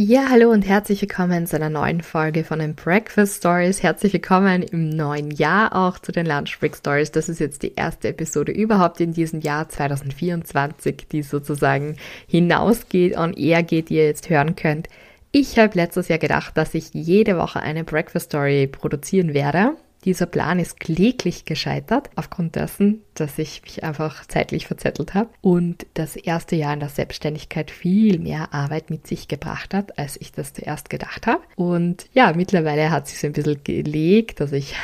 Ja, hallo und herzlich willkommen zu einer neuen Folge von den Breakfast Stories. Herzlich willkommen im neuen Jahr auch zu den Lunch Break Stories. Das ist jetzt die erste Episode überhaupt in diesem Jahr 2024, die sozusagen hinausgeht, on air geht, die ihr jetzt hören könnt. Ich habe letztes Jahr gedacht, dass ich jede Woche eine Breakfast Story produzieren werde. Dieser Plan ist kläglich gescheitert, aufgrund dessen, dass ich mich einfach zeitlich verzettelt habe und das erste Jahr in der Selbstständigkeit viel mehr Arbeit mit sich gebracht hat, als ich das zuerst gedacht habe. Und ja, mittlerweile hat sich so ein bisschen gelegt, dass ich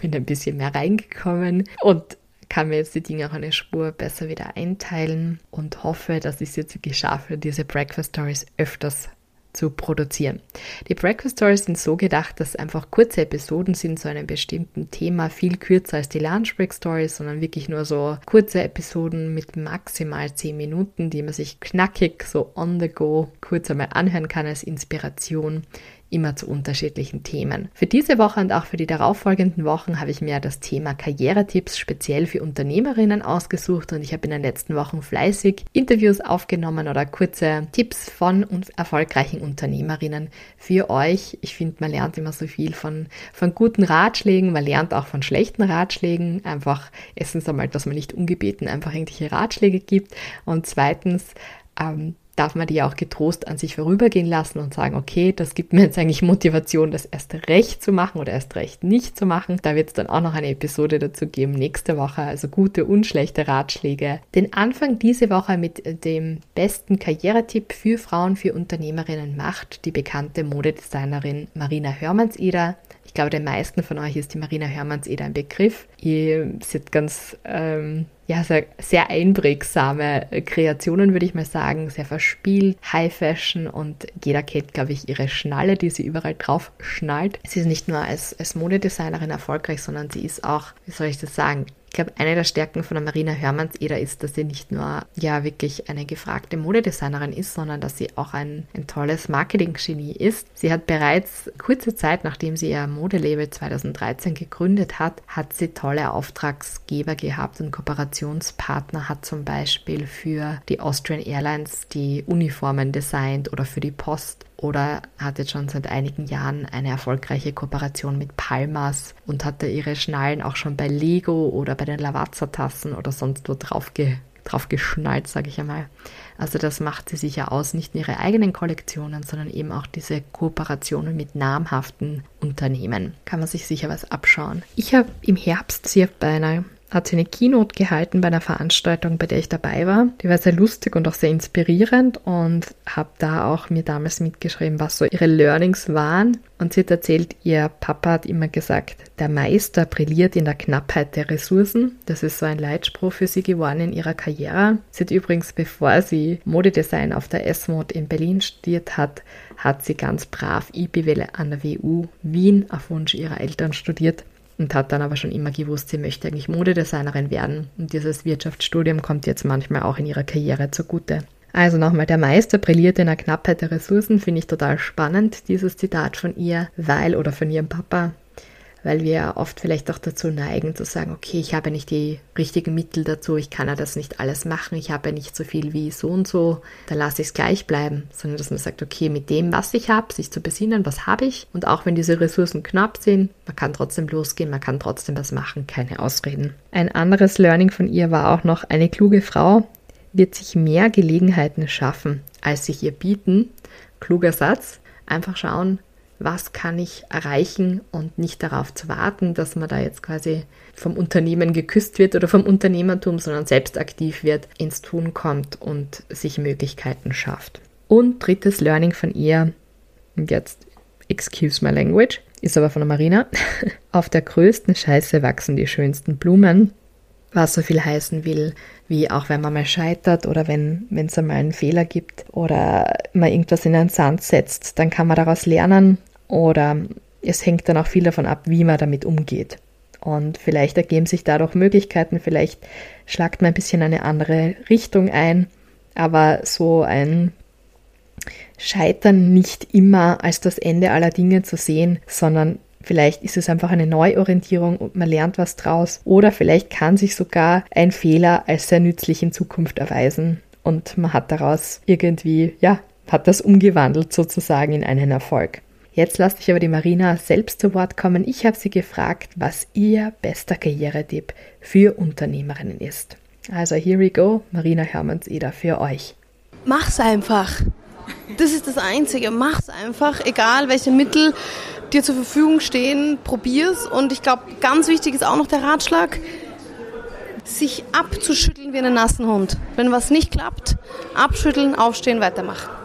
bin ein bisschen mehr reingekommen und kann mir jetzt die Dinge auch eine Spur besser wieder einteilen und hoffe, dass ich es jetzt wirklich schaffe, diese Breakfast Stories öfters zu produzieren. Die Breakfast Stories sind so gedacht, dass einfach kurze Episoden sind zu einem bestimmten Thema, viel kürzer als die Lunch Break Stories, sondern wirklich nur so kurze Episoden mit maximal 10 Minuten, die man sich knackig so on the go kurz einmal anhören kann als Inspiration immer zu unterschiedlichen Themen. Für diese Woche und auch für die darauffolgenden Wochen habe ich mir das Thema Karrieretipps speziell für Unternehmerinnen ausgesucht und ich habe in den letzten Wochen fleißig Interviews aufgenommen oder kurze Tipps von erfolgreichen Unternehmerinnen für euch. Ich finde, man lernt immer so viel von, von guten Ratschlägen, man lernt auch von schlechten Ratschlägen. Einfach erstens einmal, dass man nicht ungebeten einfach irgendwelche Ratschläge gibt und zweitens, ähm, darf man die auch getrost an sich vorübergehen lassen und sagen, okay, das gibt mir jetzt eigentlich Motivation, das erst recht zu machen oder erst recht nicht zu machen. Da wird es dann auch noch eine Episode dazu geben nächste Woche, also gute und schlechte Ratschläge. Den Anfang diese Woche mit dem besten Karrieretipp für Frauen, für Unternehmerinnen macht die bekannte Modedesignerin Marina Hörmannseder. Ich glaube, den meisten von euch ist die Marina Hörmannseder ein Begriff. Ihr seid ganz ähm, ja, sehr, sehr einprägsame Kreationen, würde ich mal sagen, sehr verspielt, High Fashion und jeder kennt, glaube ich, ihre Schnalle, die sie überall drauf schnallt. Sie ist nicht nur als, als Modedesignerin erfolgreich, sondern sie ist auch, wie soll ich das sagen, ich glaube, eine der Stärken von der Marina Hörmanns-Eder ist, dass sie nicht nur ja wirklich eine gefragte Modedesignerin ist, sondern dass sie auch ein, ein tolles Marketing-Genie ist. Sie hat bereits kurze Zeit, nachdem sie ihr Modelabel 2013 gegründet hat, hat sie tolle Auftragsgeber gehabt und Kooperationspartner, hat zum Beispiel für die Austrian Airlines die Uniformen designt oder für die Post oder hat jetzt schon seit einigen Jahren eine erfolgreiche Kooperation mit Palmas und hatte ihre Schnallen auch schon bei Lego oder bei den Lavazza-Tassen oder sonst wo drauf, ge drauf geschnallt, sage ich einmal. Also das macht sie sicher aus, nicht nur ihre eigenen Kollektionen, sondern eben auch diese Kooperationen mit namhaften Unternehmen. Kann man sich sicher was abschauen. Ich habe im Herbst sie bei einer hat sie eine Keynote gehalten bei einer Veranstaltung, bei der ich dabei war. Die war sehr lustig und auch sehr inspirierend und habe da auch mir damals mitgeschrieben, was so ihre Learnings waren. Und sie hat erzählt, ihr Papa hat immer gesagt, der Meister brilliert in der Knappheit der Ressourcen. Das ist so ein Leitspruch für sie geworden in ihrer Karriere. Sie hat übrigens, bevor sie Modedesign auf der S-Mod in Berlin studiert hat, hat sie ganz brav IBWL an der WU Wien auf Wunsch ihrer Eltern studiert und hat dann aber schon immer gewusst, sie möchte eigentlich Modedesignerin werden. Und dieses Wirtschaftsstudium kommt jetzt manchmal auch in ihrer Karriere zugute. Also nochmal, der Meister brilliert in der Knappheit der Ressourcen, finde ich total spannend, dieses Zitat von ihr, weil, oder von ihrem Papa, weil wir oft vielleicht auch dazu neigen zu sagen, okay, ich habe nicht die richtigen Mittel dazu, ich kann ja das nicht alles machen, ich habe ja nicht so viel wie so und so, dann lasse ich es gleich bleiben, sondern dass man sagt, okay, mit dem, was ich habe, sich zu besinnen, was habe ich und auch wenn diese Ressourcen knapp sind, man kann trotzdem losgehen, man kann trotzdem was machen, keine Ausreden. Ein anderes Learning von ihr war auch noch, eine kluge Frau wird sich mehr Gelegenheiten schaffen, als sich ihr bieten. Kluger Satz. Einfach schauen, was kann ich erreichen und nicht darauf zu warten, dass man da jetzt quasi vom Unternehmen geküsst wird oder vom Unternehmertum, sondern selbst aktiv wird, ins Tun kommt und sich Möglichkeiten schafft. Und drittes Learning von ihr, und jetzt excuse my language, ist aber von der Marina. Auf der größten Scheiße wachsen die schönsten Blumen, was so viel heißen will, wie auch wenn man mal scheitert oder wenn es einmal einen Fehler gibt oder man irgendwas in den Sand setzt, dann kann man daraus lernen oder es hängt dann auch viel davon ab, wie man damit umgeht. Und vielleicht ergeben sich dadurch Möglichkeiten, vielleicht schlagt man ein bisschen eine andere Richtung ein, aber so ein Scheitern nicht immer als das Ende aller Dinge zu sehen, sondern vielleicht ist es einfach eine Neuorientierung und man lernt was draus oder vielleicht kann sich sogar ein Fehler als sehr nützlich in Zukunft erweisen und man hat daraus irgendwie, ja, hat das umgewandelt sozusagen in einen Erfolg. Jetzt lasse ich aber die Marina selbst zu Wort kommen. Ich habe sie gefragt, was ihr bester Karrieretipp für Unternehmerinnen ist. Also here we go, Marina Hermanns-Eder für euch. Mach's einfach. Das ist das Einzige. Mach's einfach, egal welche Mittel dir zur Verfügung stehen, probier's. Und ich glaube, ganz wichtig ist auch noch der Ratschlag, sich abzuschütteln wie einen nassen Hund. Wenn was nicht klappt, abschütteln, aufstehen, weitermachen.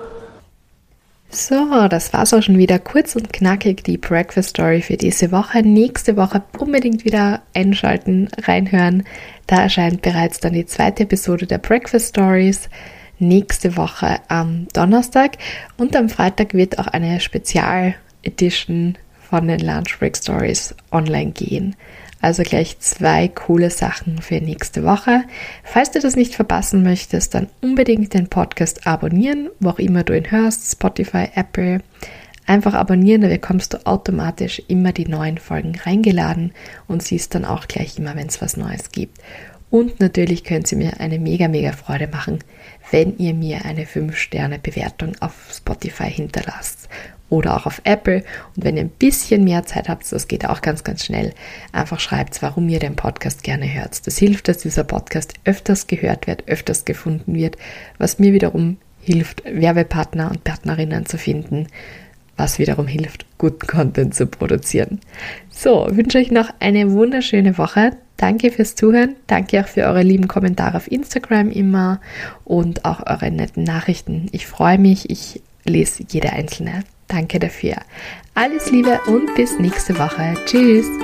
So, das war's auch schon wieder kurz und knackig, die Breakfast Story für diese Woche. Nächste Woche unbedingt wieder einschalten, reinhören. Da erscheint bereits dann die zweite Episode der Breakfast Stories. Nächste Woche am Donnerstag und am Freitag wird auch eine Spezial-Edition von den Lunch Break Stories online gehen. Also gleich zwei coole Sachen für nächste Woche. Falls du das nicht verpassen möchtest, dann unbedingt den Podcast abonnieren, wo auch immer du ihn hörst, Spotify, Apple. Einfach abonnieren, da bekommst du automatisch immer die neuen Folgen reingeladen und siehst dann auch gleich immer, wenn es was Neues gibt. Und natürlich könnt ihr mir eine mega, mega Freude machen, wenn ihr mir eine 5-Sterne-Bewertung auf Spotify hinterlasst oder auch auf Apple. Und wenn ihr ein bisschen mehr Zeit habt, das geht auch ganz, ganz schnell, einfach schreibt, warum ihr den Podcast gerne hört. Das hilft, dass dieser Podcast öfters gehört wird, öfters gefunden wird, was mir wiederum hilft, Werbepartner und Partnerinnen zu finden, was wiederum hilft, guten Content zu produzieren. So, wünsche euch noch eine wunderschöne Woche. Danke fürs Zuhören. Danke auch für eure lieben Kommentare auf Instagram immer und auch eure netten Nachrichten. Ich freue mich. Ich lese jede einzelne. Danke dafür. Alles Liebe und bis nächste Woche. Tschüss.